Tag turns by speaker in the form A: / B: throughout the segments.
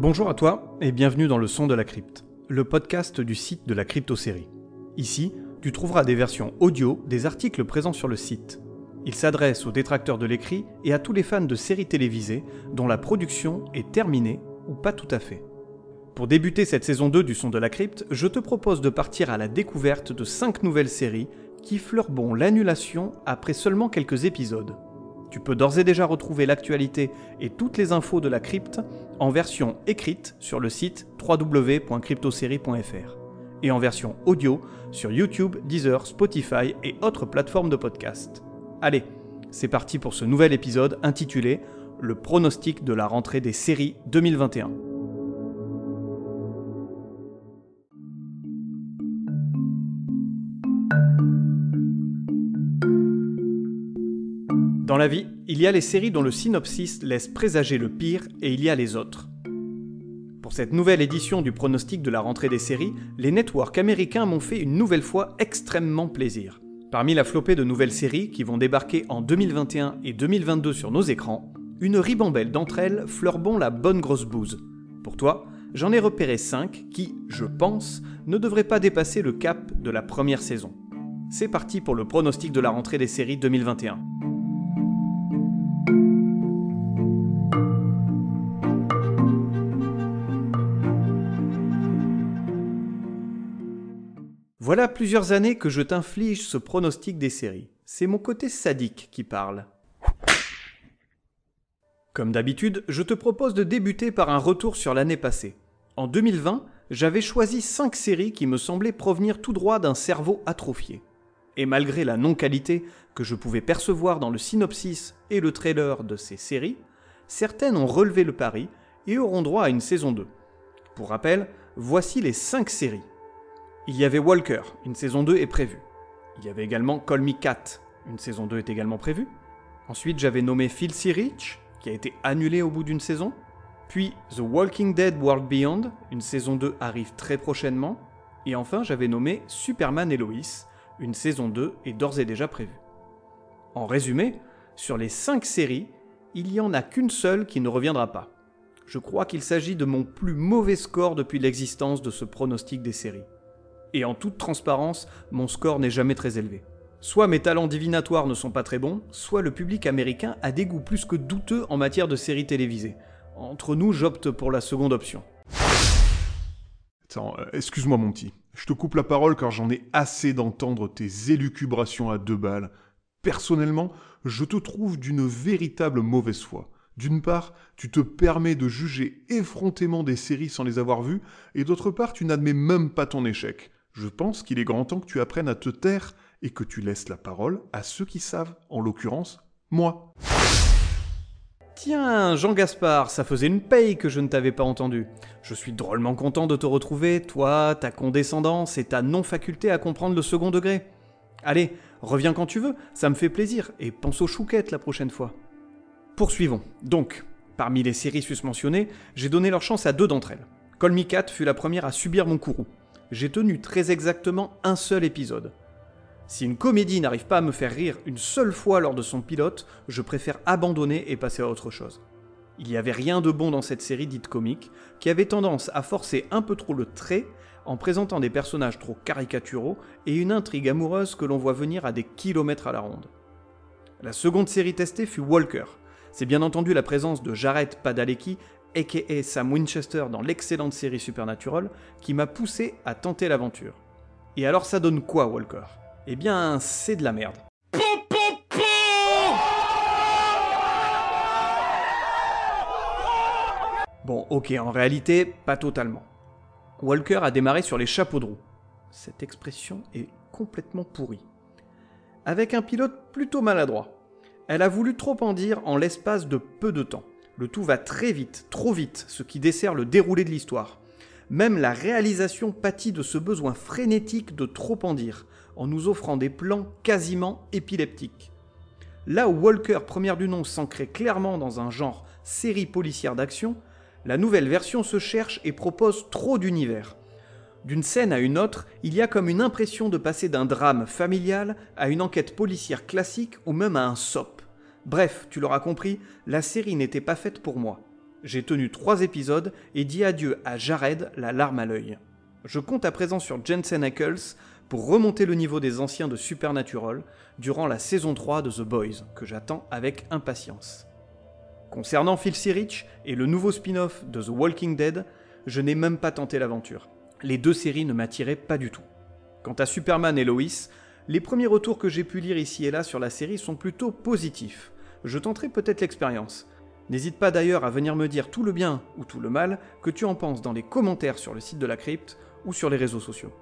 A: Bonjour à toi et bienvenue dans le son de la crypte, le podcast du site de la crypto-série. Ici, tu trouveras des versions audio des articles présents sur le site. Il s'adresse aux détracteurs de l'écrit et à tous les fans de séries télévisées dont la production est terminée ou pas tout à fait. Pour débuter cette saison 2 du son de la crypte, je te propose de partir à la découverte de 5 nouvelles séries qui fleurbont l'annulation après seulement quelques épisodes. Tu peux d'ores et déjà retrouver l'actualité et toutes les infos de la crypte en version écrite sur le site www.cryptosérie.fr et en version audio sur YouTube, Deezer, Spotify et autres plateformes de podcast. Allez, c'est parti pour ce nouvel épisode intitulé Le pronostic de la rentrée des séries 2021. Dans la vie, il y a les séries dont le synopsis laisse présager le pire et il y a les autres. Pour cette nouvelle édition du pronostic de la rentrée des séries, les networks américains m'ont fait une nouvelle fois extrêmement plaisir. Parmi la flopée de nouvelles séries qui vont débarquer en 2021 et 2022 sur nos écrans, une ribambelle d'entre elles fleurbont la bonne grosse bouse. Pour toi, j'en ai repéré 5 qui, je pense, ne devraient pas dépasser le cap de la première saison. C'est parti pour le pronostic de la rentrée des séries 2021. Voilà plusieurs années que je t'inflige ce pronostic des séries. C'est mon côté sadique qui parle. Comme d'habitude, je te propose de débuter par un retour sur l'année passée. En 2020, j'avais choisi 5 séries qui me semblaient provenir tout droit d'un cerveau atrophié. Et malgré la non-qualité que je pouvais percevoir dans le synopsis et le trailer de ces séries, certaines ont relevé le pari et auront droit à une saison 2. Pour rappel, voici les 5 séries. Il y avait Walker, une saison 2 est prévue. Il y avait également Call Me Cat, une saison 2 est également prévue. Ensuite, j'avais nommé Filthy Rich, qui a été annulé au bout d'une saison. Puis The Walking Dead World Beyond, une saison 2 arrive très prochainement. Et enfin, j'avais nommé Superman et Lois, une saison 2 est d'ores et déjà prévue. En résumé, sur les 5 séries, il n'y en a qu'une seule qui ne reviendra pas. Je crois qu'il s'agit de mon plus mauvais score depuis l'existence de ce pronostic des séries. Et en toute transparence, mon score n'est jamais très élevé. Soit mes talents divinatoires ne sont pas très bons, soit le public américain a des goûts plus que douteux en matière de séries télévisées. Entre nous, j'opte pour la seconde option.
B: Attends, euh, excuse-moi mon petit. Je te coupe la parole car j'en ai assez d'entendre tes élucubrations à deux balles. Personnellement, je te trouve d'une véritable mauvaise foi. D'une part, tu te permets de juger effrontément des séries sans les avoir vues, et d'autre part, tu n'admets même pas ton échec. Je pense qu'il est grand temps que tu apprennes à te taire et que tu laisses la parole à ceux qui savent, en l'occurrence, moi.
A: Tiens, Jean Gaspard, ça faisait une paye que je ne t'avais pas entendu. Je suis drôlement content de te retrouver, toi, ta condescendance et ta non-faculté à comprendre le second degré. Allez, reviens quand tu veux, ça me fait plaisir, et pense aux chouquettes la prochaine fois. Poursuivons. Donc, parmi les séries susmentionnées, j'ai donné leur chance à deux d'entre elles. Call Me Cat fut la première à subir mon courroux j'ai tenu très exactement un seul épisode. Si une comédie n'arrive pas à me faire rire une seule fois lors de son pilote, je préfère abandonner et passer à autre chose. Il n'y avait rien de bon dans cette série dite comique, qui avait tendance à forcer un peu trop le trait en présentant des personnages trop caricaturaux et une intrigue amoureuse que l'on voit venir à des kilomètres à la ronde. La seconde série testée fut Walker. C'est bien entendu la présence de Jared Padalecki aka Sam Winchester dans l'excellente série Supernatural, qui m'a poussé à tenter l'aventure. Et alors ça donne quoi Walker? Eh bien, c'est de la merde. Bon, ok, en réalité, pas totalement. Walker a démarré sur les chapeaux de roue. Cette expression est complètement pourrie. Avec un pilote plutôt maladroit. Elle a voulu trop en dire en l'espace de peu de temps. Le tout va très vite, trop vite, ce qui dessert le déroulé de l'histoire. Même la réalisation pâtit de ce besoin frénétique de trop en dire, en nous offrant des plans quasiment épileptiques. Là où Walker, première du nom, s'ancrait clairement dans un genre série policière d'action, la nouvelle version se cherche et propose trop d'univers. D'une scène à une autre, il y a comme une impression de passer d'un drame familial à une enquête policière classique ou même à un SOP. Bref, tu l'auras compris, la série n'était pas faite pour moi. J'ai tenu trois épisodes et dit adieu à Jared, la larme à l'œil. Je compte à présent sur Jensen Ackles pour remonter le niveau des anciens de Supernatural durant la saison 3 de The Boys, que j'attends avec impatience. Concernant Phil Rich et le nouveau spin-off de The Walking Dead, je n'ai même pas tenté l'aventure. Les deux séries ne m'attiraient pas du tout. Quant à Superman et Lois, les premiers retours que j'ai pu lire ici et là sur la série sont plutôt positifs. Je tenterai peut-être l'expérience. N'hésite pas d'ailleurs à venir me dire tout le bien ou tout le mal que tu en penses dans les commentaires sur le site de la crypte ou sur les réseaux sociaux.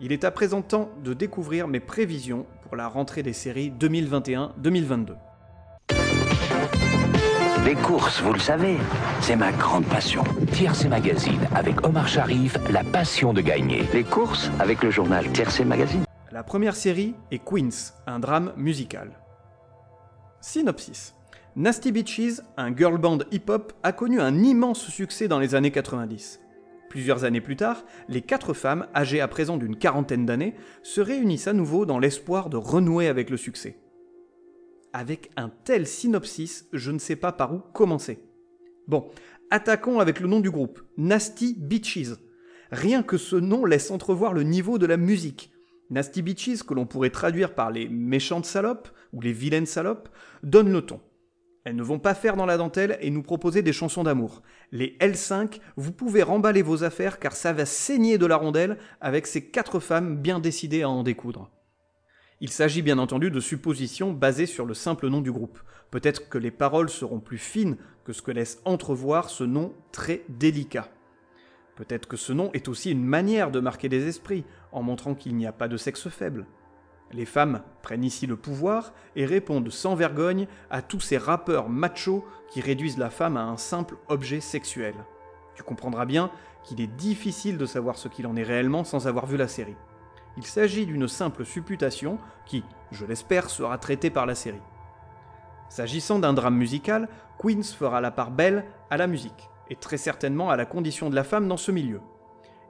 A: Il est à présent temps de découvrir mes prévisions pour la rentrée des séries 2021-2022.
C: Les courses, vous le savez, c'est ma grande passion. Tiercé Magazine, avec Omar Sharif, la passion de gagner. Les courses, avec le journal Tiercé Magazine.
A: La première série est Queens, un drame musical. Synopsis. Nasty Beaches, un girl band hip-hop, a connu un immense succès dans les années 90. Plusieurs années plus tard, les quatre femmes, âgées à présent d'une quarantaine d'années, se réunissent à nouveau dans l'espoir de renouer avec le succès. Avec un tel synopsis, je ne sais pas par où commencer. Bon, attaquons avec le nom du groupe, Nasty Beaches. Rien que ce nom laisse entrevoir le niveau de la musique. Nasty Beaches, que l'on pourrait traduire par les méchantes salopes ou les vilaines salopes, donne le ton. Elles ne vont pas faire dans la dentelle et nous proposer des chansons d'amour. Les L5, vous pouvez remballer vos affaires car ça va saigner de la rondelle avec ces quatre femmes bien décidées à en découdre. Il s'agit bien entendu de suppositions basées sur le simple nom du groupe. Peut-être que les paroles seront plus fines que ce que laisse entrevoir ce nom très délicat. Peut-être que ce nom est aussi une manière de marquer des esprits, en montrant qu'il n'y a pas de sexe faible. Les femmes prennent ici le pouvoir et répondent sans vergogne à tous ces rappeurs machos qui réduisent la femme à un simple objet sexuel. Tu comprendras bien qu'il est difficile de savoir ce qu'il en est réellement sans avoir vu la série. Il s'agit d'une simple supputation qui, je l'espère, sera traitée par la série. S'agissant d'un drame musical, Queens fera la part belle à la musique, et très certainement à la condition de la femme dans ce milieu.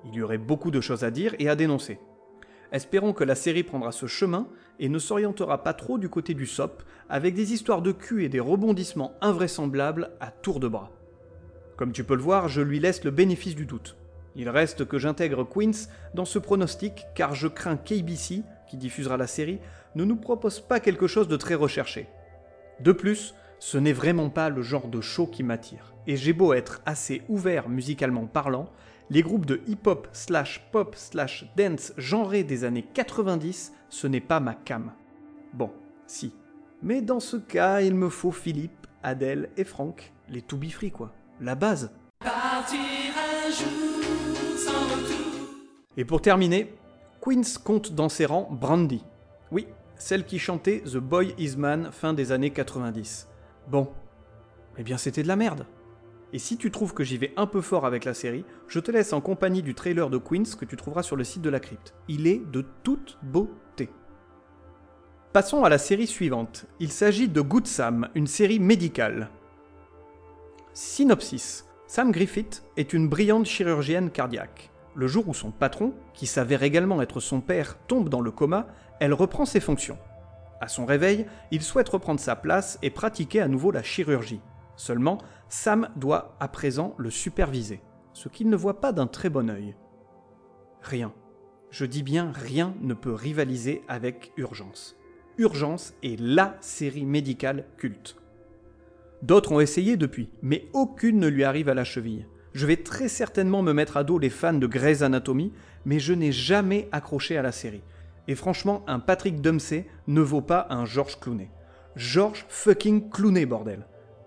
A: Il y aurait beaucoup de choses à dire et à dénoncer. Espérons que la série prendra ce chemin et ne s'orientera pas trop du côté du sop, avec des histoires de cul et des rebondissements invraisemblables à tour de bras. Comme tu peux le voir, je lui laisse le bénéfice du doute. Il reste que j'intègre Queens dans ce pronostic car je crains qu'ABC, qui diffusera la série, ne nous propose pas quelque chose de très recherché. De plus, ce n'est vraiment pas le genre de show qui m'attire, et j'ai beau être assez ouvert musicalement parlant, les groupes de hip-hop slash pop slash dance genrés des années 90, ce n'est pas ma cam. Bon, si. Mais dans ce cas, il me faut Philippe, Adèle et Franck, les to be free quoi. La base. Et pour terminer, Queens compte dans ses rangs Brandy. Oui, celle qui chantait The Boy Is Man fin des années 90. Bon, eh bien c'était de la merde. Et si tu trouves que j'y vais un peu fort avec la série, je te laisse en compagnie du trailer de Queens que tu trouveras sur le site de la crypte. Il est de toute beauté. Passons à la série suivante. Il s'agit de Good Sam, une série médicale. Synopsis. Sam Griffith est une brillante chirurgienne cardiaque. Le jour où son patron, qui s'avère également être son père, tombe dans le coma, elle reprend ses fonctions. À son réveil, il souhaite reprendre sa place et pratiquer à nouveau la chirurgie. Seulement, Sam doit à présent le superviser, ce qu'il ne voit pas d'un très bon œil. Rien, je dis bien rien ne peut rivaliser avec Urgence. Urgence est LA série médicale culte. D'autres ont essayé depuis, mais aucune ne lui arrive à la cheville. Je vais très certainement me mettre à dos les fans de Grey's Anatomy, mais je n'ai jamais accroché à la série. Et franchement, un Patrick Dempsey ne vaut pas un George Clooney. George fucking Clooney, bordel.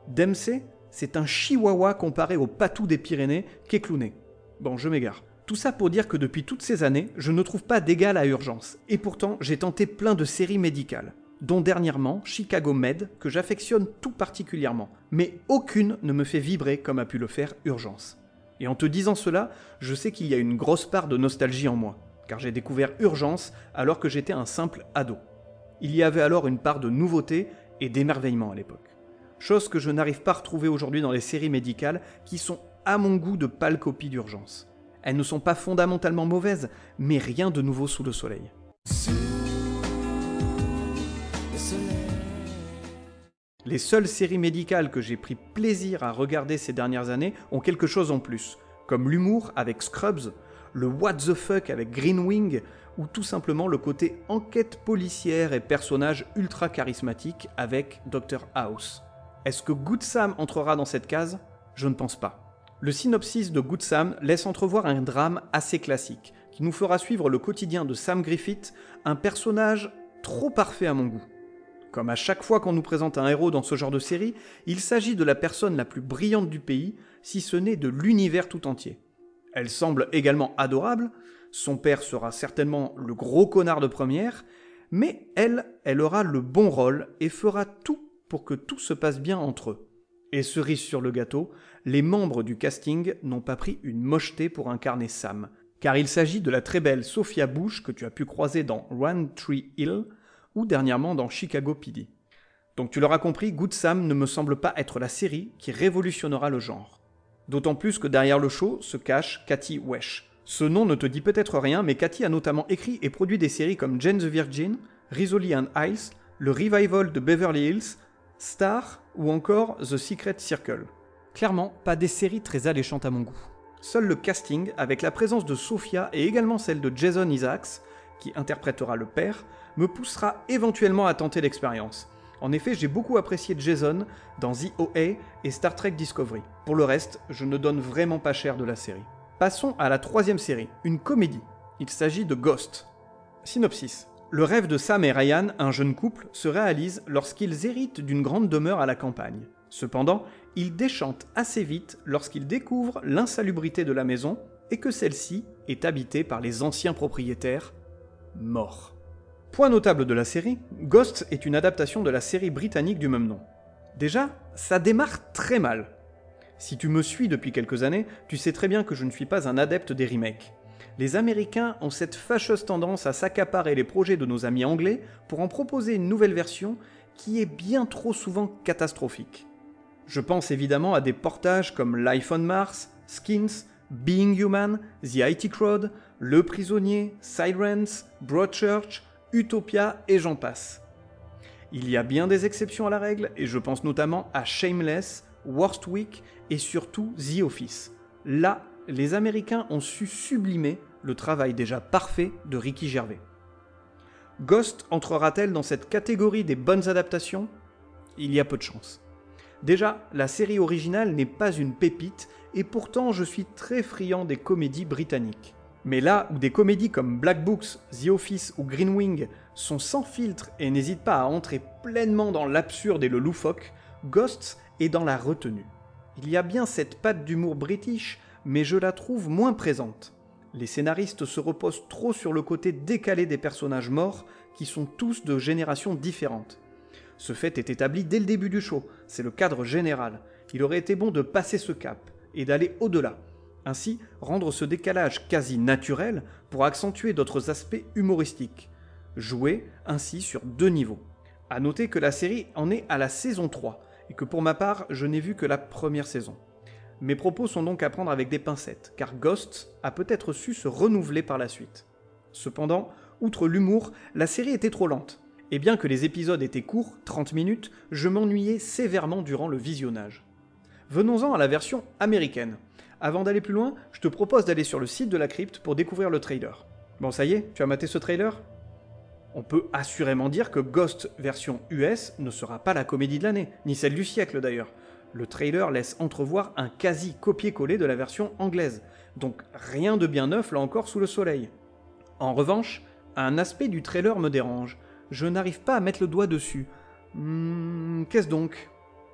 A: Dempsey, c'est un chihuahua comparé au patou des Pyrénées qu'est Clooney. Bon, je m'égare. Tout ça pour dire que depuis toutes ces années, je ne trouve pas d'égal à Urgence. Et pourtant, j'ai tenté plein de séries médicales, dont dernièrement Chicago Med, que j'affectionne tout particulièrement. Mais aucune ne me fait vibrer comme a pu le faire Urgence. Et en te disant cela, je sais qu'il y a une grosse part de nostalgie en moi, car j'ai découvert Urgence alors que j'étais un simple ado. Il y avait alors une part de nouveauté et d'émerveillement à l'époque chose que je n'arrive pas à retrouver aujourd'hui dans les séries médicales qui sont à mon goût de pâles copies d'urgence. Elles ne sont pas fondamentalement mauvaises, mais rien de nouveau sous le soleil. Les seules séries médicales que j'ai pris plaisir à regarder ces dernières années ont quelque chose en plus, comme l'humour avec Scrubs, le what the fuck avec Green Wing, ou tout simplement le côté enquête policière et personnage ultra charismatique avec Dr House. Est-ce que Good Sam entrera dans cette case? Je ne pense pas. Le synopsis de Good Sam laisse entrevoir un drame assez classique, qui nous fera suivre le quotidien de Sam Griffith, un personnage trop parfait à mon goût. Comme à chaque fois qu'on nous présente un héros dans ce genre de série, il s'agit de la personne la plus brillante du pays, si ce n'est de l'univers tout entier. Elle semble également adorable, son père sera certainement le gros connard de première, mais elle, elle aura le bon rôle et fera tout pour que tout se passe bien entre eux. Et cerise sur le gâteau, les membres du casting n'ont pas pris une mocheté pour incarner Sam, car il s'agit de la très belle Sophia Bush que tu as pu croiser dans One Tree Hill, ou dernièrement dans Chicago PD. Donc tu l'auras compris, Good Sam ne me semble pas être la série qui révolutionnera le genre. D'autant plus que derrière le show se cache Cathy Wesh. Ce nom ne te dit peut-être rien, mais Cathy a notamment écrit et produit des séries comme Jane the Virgin, Rizzoli and Ice, le revival de Beverly Hills, Star ou encore The Secret Circle. Clairement, pas des séries très alléchantes à mon goût. Seul le casting, avec la présence de Sophia et également celle de Jason Isaacs, qui interprétera le père, me poussera éventuellement à tenter l'expérience. En effet, j'ai beaucoup apprécié Jason dans The OA et Star Trek Discovery. Pour le reste, je ne donne vraiment pas cher de la série. Passons à la troisième série, une comédie. Il s'agit de Ghost. Synopsis. Le rêve de Sam et Ryan, un jeune couple, se réalise lorsqu'ils héritent d'une grande demeure à la campagne. Cependant, ils déchantent assez vite lorsqu'ils découvrent l'insalubrité de la maison et que celle-ci est habitée par les anciens propriétaires morts. Point notable de la série, Ghost est une adaptation de la série britannique du même nom. Déjà, ça démarre très mal. Si tu me suis depuis quelques années, tu sais très bien que je ne suis pas un adepte des remakes. Les Américains ont cette fâcheuse tendance à s'accaparer les projets de nos amis anglais pour en proposer une nouvelle version qui est bien trop souvent catastrophique. Je pense évidemment à des portages comme Life on Mars, Skins, Being Human, The IT Crowd, Le Prisonnier, Sirens, Broadchurch, Utopia et j'en passe. Il y a bien des exceptions à la règle, et je pense notamment à Shameless, Worst Week et surtout The Office. Les Américains ont su sublimer le travail déjà parfait de Ricky Gervais. Ghost entrera-t-elle dans cette catégorie des bonnes adaptations? Il y a peu de chance. Déjà, la série originale n'est pas une pépite, et pourtant je suis très friand des comédies britanniques. Mais là où des comédies comme Black Books, The Office ou Green Wing sont sans filtre et n'hésitent pas à entrer pleinement dans l'absurde et le loufoque, Ghosts est dans la retenue. Il y a bien cette patte d'humour british, mais je la trouve moins présente. Les scénaristes se reposent trop sur le côté décalé des personnages morts, qui sont tous de générations différentes. Ce fait est établi dès le début du show, c'est le cadre général. Il aurait été bon de passer ce cap et d'aller au-delà, ainsi, rendre ce décalage quasi naturel pour accentuer d'autres aspects humoristiques. Jouer ainsi sur deux niveaux. A noter que la série en est à la saison 3, et que pour ma part, je n'ai vu que la première saison. Mes propos sont donc à prendre avec des pincettes, car Ghost a peut-être su se renouveler par la suite. Cependant, outre l'humour, la série était trop lente. Et bien que les épisodes étaient courts, 30 minutes, je m'ennuyais sévèrement durant le visionnage. Venons-en à la version américaine. Avant d'aller plus loin, je te propose d'aller sur le site de la crypte pour découvrir le trailer. Bon, ça y est, tu as maté ce trailer? On peut assurément dire que Ghost version US ne sera pas la comédie de l'année, ni celle du siècle d'ailleurs. Le trailer laisse entrevoir un quasi copier-coller de la version anglaise, donc rien de bien neuf là encore sous le soleil. En revanche, un aspect du trailer me dérange. Je n'arrive pas à mettre le doigt dessus. Hmm, qu'est-ce donc?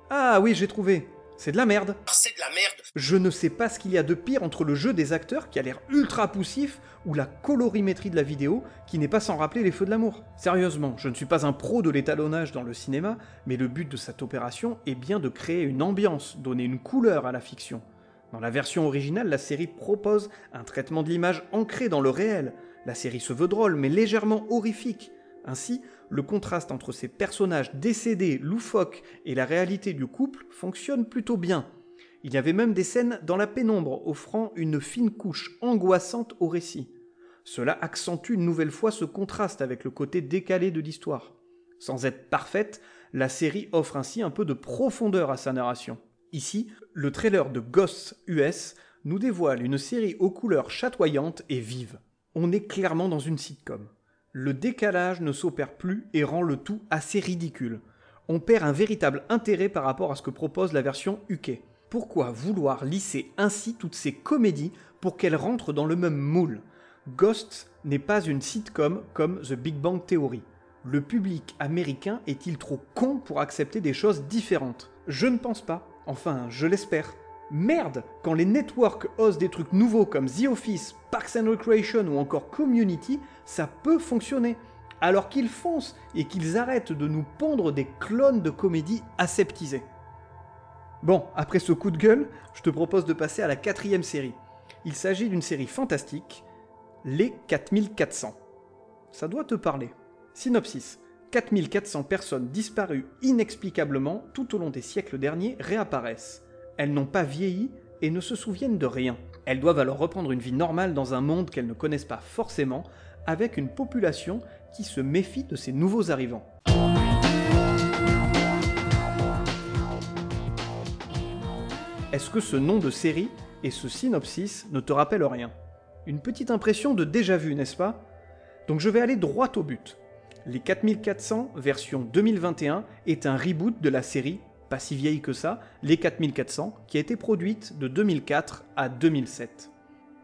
A: Ah oui, j'ai trouvé. C'est de la merde.
D: C'est de la merde.
A: Je ne sais pas ce qu'il y a de pire entre le jeu des acteurs qui a l'air ultra poussif ou la colorimétrie de la vidéo qui n'est pas sans rappeler les feux de l'amour. Sérieusement, je ne suis pas un pro de l'étalonnage dans le cinéma, mais le but de cette opération est bien de créer une ambiance, donner une couleur à la fiction. Dans la version originale, la série propose un traitement de l'image ancré dans le réel. La série se veut drôle mais légèrement horrifique. Ainsi, le contraste entre ces personnages décédés, loufoques, et la réalité du couple fonctionne plutôt bien. Il y avait même des scènes dans la pénombre offrant une fine couche angoissante au récit. Cela accentue une nouvelle fois ce contraste avec le côté décalé de l'histoire. Sans être parfaite, La série offre ainsi un peu de profondeur à sa narration. Ici, le trailer de Ghosts US nous dévoile une série aux couleurs chatoyantes et vives. On est clairement dans une sitcom. Le décalage ne s'opère plus et rend le tout assez ridicule. On perd un véritable intérêt par rapport à ce que propose la version UK. Pourquoi vouloir lisser ainsi toutes ces comédies pour qu'elles rentrent dans le même moule? Ghosts n'est pas une sitcom comme The Big Bang Theory. Le public américain est-il trop con pour accepter des choses différentes? Je ne pense pas. Enfin, je l'espère. Merde, quand les networks osent des trucs nouveaux comme The Office, Parks and Recreation ou encore Community, ça peut fonctionner. Alors qu'ils foncent et qu'ils arrêtent de nous pondre des clones de comédies aseptisées. Bon, après ce coup de gueule, je te propose de passer à la quatrième série. Il s'agit d'une série fantastique, Les 4400. Ça doit te parler. Synopsis. 4400 personnes disparues inexplicablement tout au long des siècles derniers réapparaissent. Elles n'ont pas vieilli et ne se souviennent de rien. Elles doivent alors reprendre une vie normale dans un monde qu'elles ne connaissent pas forcément, avec une population qui se méfie de ces nouveaux arrivants. Est-ce que ce nom de série et ce synopsis ne te rappellent rien? Une petite impression de déjà vu, n'est-ce pas? Donc je vais aller droit au but. Les 4400 version 2021 est un reboot de la série pas si vieille que ça, Les 4400, qui a été produite de 2004 à 2007.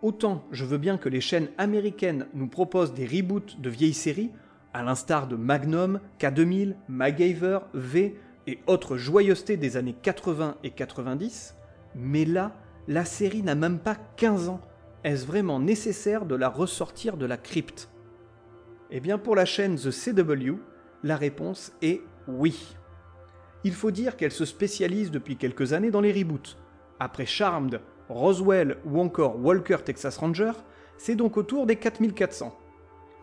A: Autant je veux bien que les chaînes américaines nous proposent des reboots de vieilles séries, à l'instar de Magnum, K2000, MacGyver, V et autres joyeusetés des années 80 et 90, mais là, la série n'a même pas 15 ans. Est-ce vraiment nécessaire de la ressortir de la crypte? Eh bien pour la chaîne The CW, la réponse est oui il faut dire qu'elle se spécialise depuis quelques années dans les reboots. Après Charmed, Roswell ou encore Walker Texas Ranger, c'est donc au tour des 4400.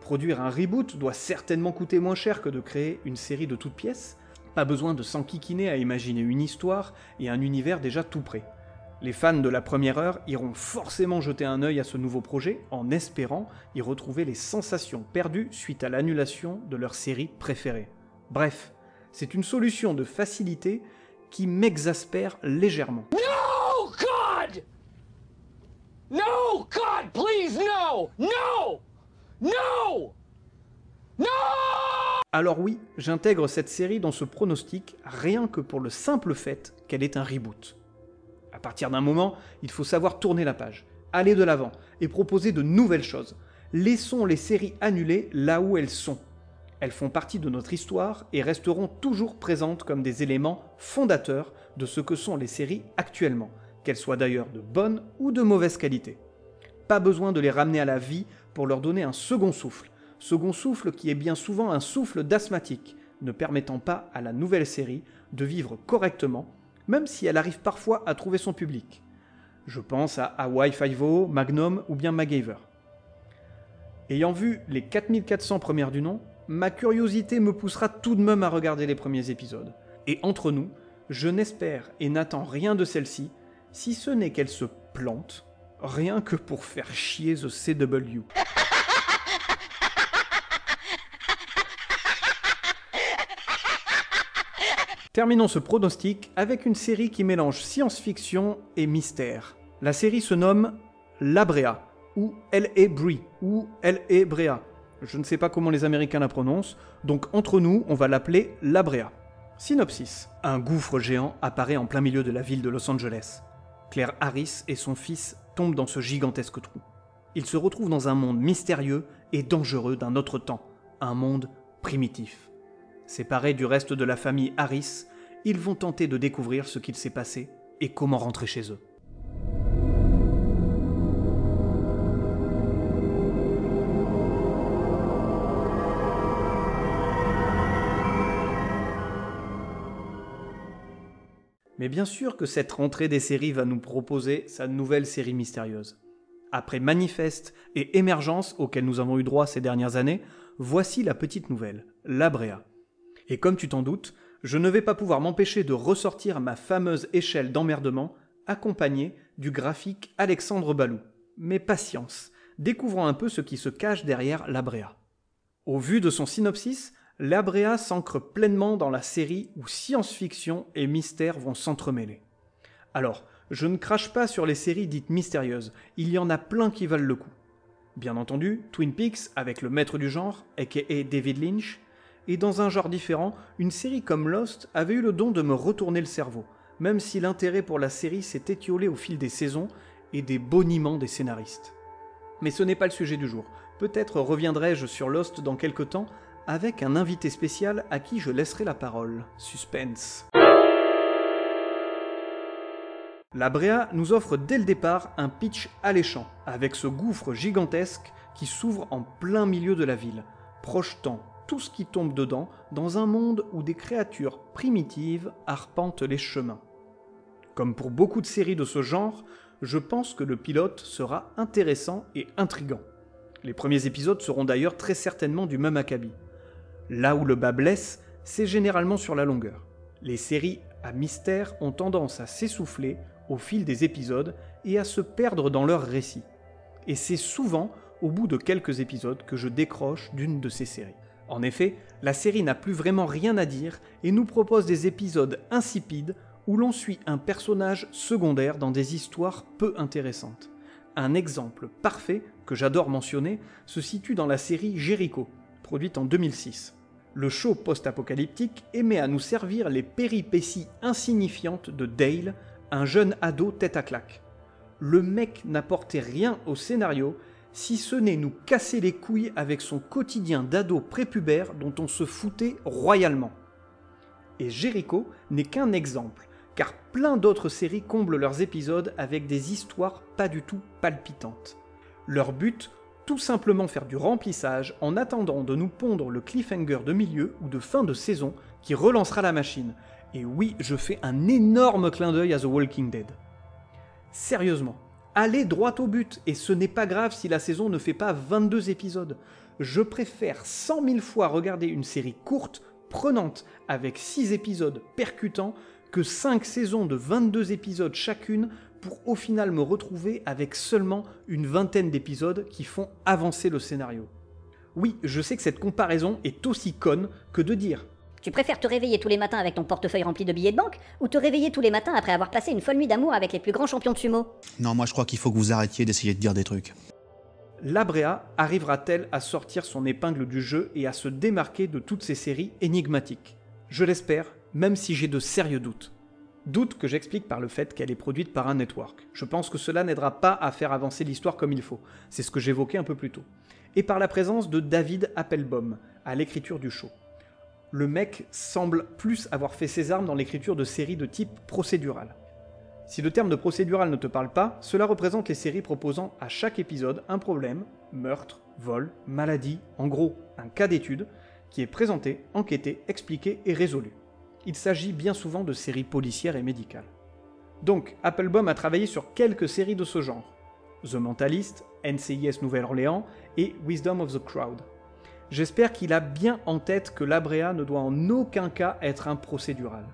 A: Produire un reboot doit certainement coûter moins cher que de créer une série de toutes pièces, pas besoin de s'enquiquiner à imaginer une histoire et un univers déjà tout prêt. Les fans de la première heure iront forcément jeter un œil à ce nouveau projet en espérant y retrouver les sensations perdues suite à l'annulation de leur série préférée. Bref, c'est une solution de facilité qui m'exaspère légèrement.
D: No, God! No, God, please, no! No! No! No!
A: Alors oui, j'intègre cette série dans ce pronostic rien que pour le simple fait qu'elle est un reboot. À partir d'un moment, il faut savoir tourner la page, aller de l'avant et proposer de nouvelles choses. Laissons les séries annulées là où elles sont elles font partie de notre histoire et resteront toujours présentes comme des éléments fondateurs de ce que sont les séries actuellement, qu'elles soient d'ailleurs de bonne ou de mauvaise qualité. Pas besoin de les ramener à la vie pour leur donner un second souffle, second souffle qui est bien souvent un souffle d'asthmatique, ne permettant pas à la nouvelle série de vivre correctement, même si elle arrive parfois à trouver son public. Je pense à Hawaii Five-O, Magnum ou bien MacGyver. Ayant vu les 4400 premières du nom, ma curiosité me poussera tout de même à regarder les premiers épisodes. Et entre nous, je n'espère et n'attends rien de celle-ci, si ce n'est qu'elle se plante, rien que pour faire chier The CW. Terminons ce pronostic avec une série qui mélange science-fiction et mystère. La série se nomme Labrea, ou L.A. Brie, ou L.A. Brea, je ne sais pas comment les Américains la prononcent, donc entre nous, on va l'appeler La Brea. Synopsis. Un gouffre géant apparaît en plein milieu de la ville de Los Angeles. Claire Harris et son fils tombent dans ce gigantesque trou. Ils se retrouvent dans un monde mystérieux et dangereux d'un autre temps, un monde primitif. Séparés du reste de la famille Harris, ils vont tenter de découvrir ce qu'il s'est passé et comment rentrer chez eux. Mais bien sûr que cette rentrée des séries va nous proposer sa nouvelle série mystérieuse. Après Manifeste et Émergence auxquelles nous avons eu droit ces dernières années, voici la petite nouvelle, Labrea. Et comme tu t'en doutes, je ne vais pas pouvoir m'empêcher de ressortir ma fameuse échelle d'emmerdement accompagnée du graphique Alexandre Balou. Mais patience, découvrons un peu ce qui se cache derrière Labrea. Au vu de son synopsis, l'Abrea s'ancre pleinement dans la série où science-fiction et mystère vont s'entremêler. Alors, je ne crache pas sur les séries dites mystérieuses, il y en a plein qui valent le coup. Bien entendu, Twin Peaks, avec le maître du genre, aka David Lynch, et dans un genre différent, une série comme Lost avait eu le don de me retourner le cerveau, même si l'intérêt pour la série s'est étiolé au fil des saisons et des boniments des scénaristes. Mais ce n'est pas le sujet du jour. Peut-être reviendrai-je sur Lost dans quelques temps avec un invité spécial à qui je laisserai la parole. Suspense. La Brea nous offre dès le départ un pitch alléchant, avec ce gouffre gigantesque qui s'ouvre en plein milieu de la ville, projetant tout ce qui tombe dedans dans un monde où des créatures primitives arpentent les chemins. Comme pour beaucoup de séries de ce genre, je pense que le pilote sera intéressant et intrigant. Les premiers épisodes seront d'ailleurs très certainement du même acabit. Là où le bas blesse, c'est généralement sur la longueur. Les séries à mystère ont tendance à s'essouffler au fil des épisodes et à se perdre dans leur récit. Et c'est souvent au bout de quelques épisodes que je décroche d'une de ces séries. En effet, la série n'a plus vraiment rien à dire et nous propose des épisodes insipides où l'on suit un personnage secondaire dans des histoires peu intéressantes. Un exemple parfait, que j'adore mentionner, se situe dans la série Jericho, produite en 2006. Le show post-apocalyptique aimait à nous servir les péripéties insignifiantes de Dale, un jeune ado tête à claque. Le mec n'apportait rien au scénario si ce n'est nous casser les couilles avec son quotidien d'ado prépubère dont on se foutait royalement. Et Jericho n'est qu'un exemple, car plein d'autres séries comblent leurs épisodes avec des histoires pas du tout palpitantes. Leur but, tout simplement faire du remplissage en attendant de nous pondre le cliffhanger de milieu ou de fin de saison qui relancera la machine. Et oui, je fais un énorme clin d'œil à The Walking Dead. Sérieusement, allez droit au but, et ce n'est pas grave si la saison ne fait pas 22 épisodes. Je préfère 100 000 fois regarder une série courte, prenante, avec 6 épisodes percutants, que 5 saisons de 22 épisodes chacune pour au final me retrouver avec seulement une vingtaine d'épisodes qui font avancer le scénario. Oui, je sais que cette comparaison est aussi conne que de dire
E: Tu préfères te réveiller tous les matins avec ton portefeuille rempli de billets de banque ou te réveiller tous les matins après avoir passé une folle nuit d'amour avec les plus grands champions de sumo?
F: Non, moi je crois qu'il faut que vous arrêtiez d'essayer de dire des trucs.
A: L'Abrea arrivera-t-elle à sortir son épingle du jeu et à se démarquer de toutes ces séries énigmatiques? Je l'espère, même si j'ai de sérieux doutes. Doute que j'explique par le fait qu'elle est produite par un network. Je pense que cela n'aidera pas à faire avancer l'histoire comme il faut. C'est ce que j'évoquais un peu plus tôt. Et par la présence de David Appelbaum à l'écriture du show. Le mec semble plus avoir fait ses armes dans l'écriture de séries de type procédural. Si le terme de procédural ne te parle pas, cela représente les séries proposant à chaque épisode un problème, meurtre, vol, maladie, en gros un cas d'étude, qui est présenté, enquêté, expliqué et résolu il s'agit bien souvent de séries policières et médicales. Donc, Applebaum a travaillé sur quelques séries de ce genre. The Mentalist, NCIS Nouvelle-Orléans et Wisdom of the Crowd. J'espère qu'il a bien en tête que l'Abrea ne doit en aucun cas être un procédural.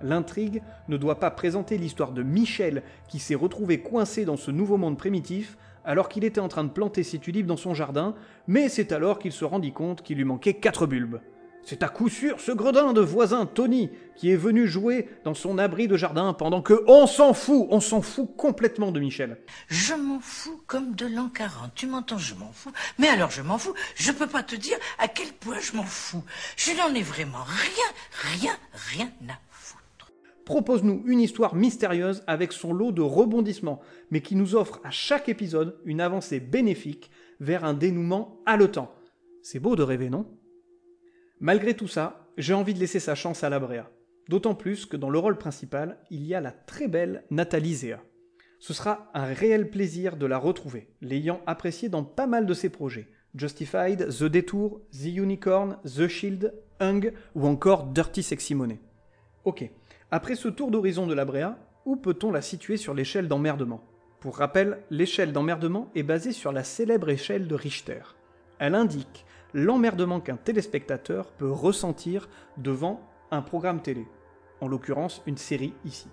A: L'intrigue ne doit pas présenter l'histoire de Michel qui s'est retrouvé coincé dans ce nouveau monde primitif alors qu'il était en train de planter ses tulipes dans son jardin, mais c'est alors qu'il se rendit compte qu'il lui manquait quatre bulbes. C'est à coup sûr ce gredin de voisin Tony qui est venu jouer dans son abri de jardin pendant que on s'en fout, on s'en fout complètement de Michel.
G: Je m'en fous comme de l'an 40. Tu m'entends, je m'en fous. Mais alors je m'en fous. Je peux pas te dire à quel point je m'en fous. Je n'en ai vraiment rien, rien, rien à foutre.
A: Propose-nous une histoire mystérieuse avec son lot de rebondissements, mais qui nous offre à chaque épisode une avancée bénéfique vers un dénouement haletant. C'est beau de rêver, non? Malgré tout ça, j'ai envie de laisser sa chance à la Brea. D'autant plus que dans le rôle principal, il y a la très belle Nathalie Zea. Ce sera un réel plaisir de la retrouver, l'ayant appréciée dans pas mal de ses projets. Justified, The Detour, The Unicorn, The Shield, Hung ou encore Dirty Sexy Money. Ok, après ce tour d'horizon de la Brea, où peut-on la situer sur l'échelle d'emmerdement? Pour rappel, l'échelle d'emmerdement est basée sur la célèbre échelle de Richter. Elle indique l'emmerdement qu'un téléspectateur peut ressentir devant un programme télé, en l'occurrence une série ici.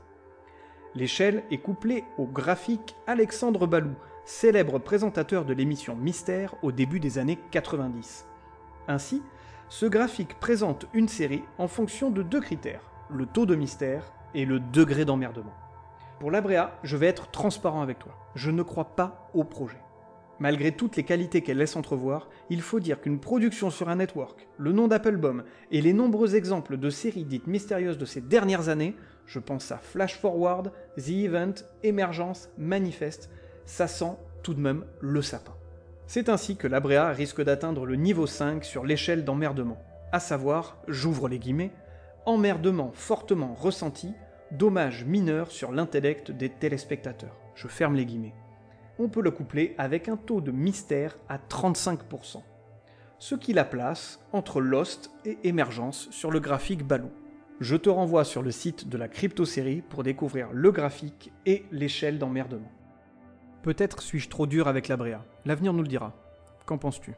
A: L'échelle est couplée au graphique Alexandre Balou, célèbre présentateur de l'émission Mystère au début des années 90. Ainsi, Ce graphique présente une série en fonction de deux critères, le taux de mystère et le degré d'emmerdement. Pour l'Abrea, je vais être transparent avec toi. Je ne crois pas au projet. Malgré toutes les qualités qu'elle laisse entrevoir, il faut dire qu'une production sur un network, le nom d'Applebomb et les nombreux exemples de séries dites mystérieuses de ces dernières années, je pense à Flash Forward, The Event, Emergence, Manifest, ça sent tout de même le sapin. C'est ainsi que l'Abrea risque d'atteindre le niveau 5 sur l'échelle d'emmerdement, à savoir, j'ouvre les guillemets, emmerdement fortement ressenti, dommage mineur sur l'intellect des téléspectateurs. Je ferme les guillemets on peut le coupler avec un taux de mystère à 35%, ce qui la place entre Lost et Émergence sur le graphique Baloo. Je te renvoie sur le site de la crypto-série pour découvrir le graphique et l'échelle d'emmerdement. Peut-être suis-je trop dur avec la Bréa, l'avenir nous le dira. Qu'en penses-tu?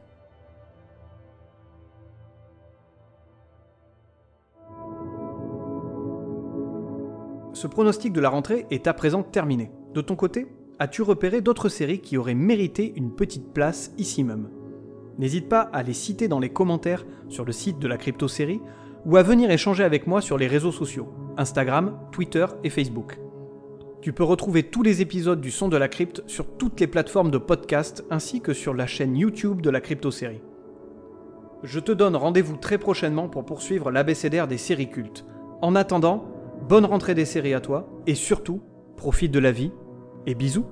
A: Ce pronostic de la rentrée est à présent terminé. De ton côté, as-tu repéré d'autres séries qui auraient mérité une petite place ici même? N'hésite pas à les citer dans les commentaires sur le site de la Crypto Série ou à venir échanger avec moi sur les réseaux sociaux, Instagram, Twitter et Facebook. Tu peux retrouver tous les épisodes du Son de la Crypte sur toutes les plateformes de podcast ainsi que sur la chaîne YouTube de la Crypto Série. Je te donne rendez-vous très prochainement pour poursuivre l'abécédaire des séries cultes. En attendant, bonne rentrée des séries à toi et surtout, profite de la vie et bisous